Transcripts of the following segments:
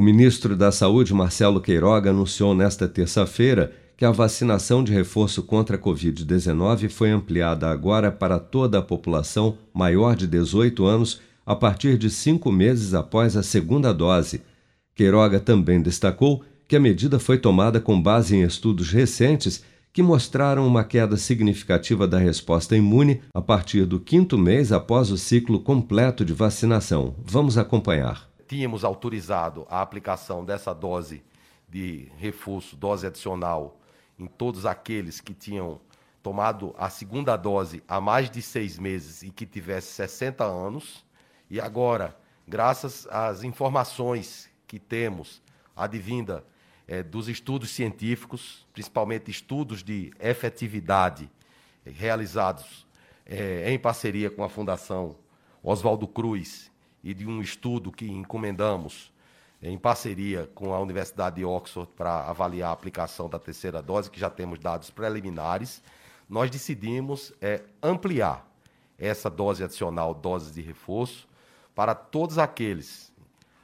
O ministro da Saúde, Marcelo Queiroga, anunciou nesta terça-feira que a vacinação de reforço contra a Covid-19 foi ampliada agora para toda a população maior de 18 anos a partir de cinco meses após a segunda dose. Queiroga também destacou que a medida foi tomada com base em estudos recentes que mostraram uma queda significativa da resposta imune a partir do quinto mês após o ciclo completo de vacinação. Vamos acompanhar. Tínhamos autorizado a aplicação dessa dose de reforço, dose adicional, em todos aqueles que tinham tomado a segunda dose há mais de seis meses e que tivesse 60 anos. E agora, graças às informações que temos, advinda é, dos estudos científicos, principalmente estudos de efetividade realizados é, em parceria com a Fundação Oswaldo Cruz e de um estudo que encomendamos em parceria com a Universidade de Oxford para avaliar a aplicação da terceira dose, que já temos dados preliminares, nós decidimos é, ampliar essa dose adicional, dose de reforço, para todos aqueles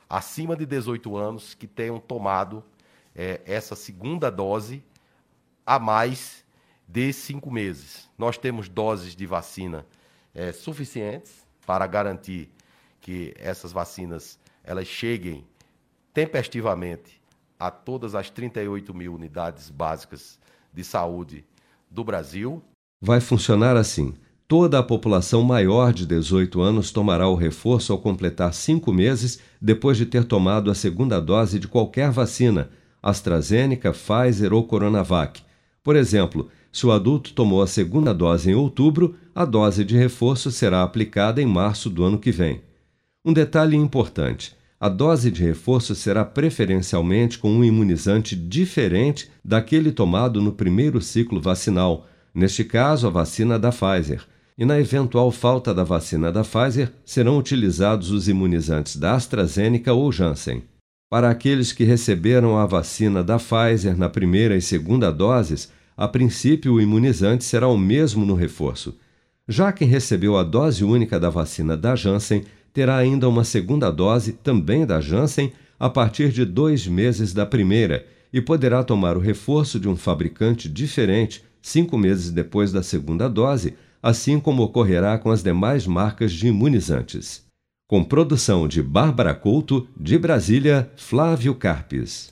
acima de 18 anos que tenham tomado é, essa segunda dose a mais de cinco meses. Nós temos doses de vacina é, suficientes para garantir que essas vacinas elas cheguem tempestivamente a todas as 38 mil unidades básicas de saúde do Brasil. Vai funcionar assim. Toda a população maior de 18 anos tomará o reforço ao completar cinco meses depois de ter tomado a segunda dose de qualquer vacina, AstraZeneca, Pfizer ou Coronavac. Por exemplo, se o adulto tomou a segunda dose em outubro, a dose de reforço será aplicada em março do ano que vem. Um detalhe importante: a dose de reforço será preferencialmente com um imunizante diferente daquele tomado no primeiro ciclo vacinal, neste caso, a vacina da Pfizer. E na eventual falta da vacina da Pfizer, serão utilizados os imunizantes da AstraZeneca ou Janssen. Para aqueles que receberam a vacina da Pfizer na primeira e segunda doses, a princípio o imunizante será o mesmo no reforço. Já quem recebeu a dose única da vacina da Janssen terá ainda uma segunda dose, também da Janssen, a partir de dois meses da primeira e poderá tomar o reforço de um fabricante diferente cinco meses depois da segunda dose, assim como ocorrerá com as demais marcas de imunizantes. Com produção de Bárbara Couto, de Brasília, Flávio Carpes.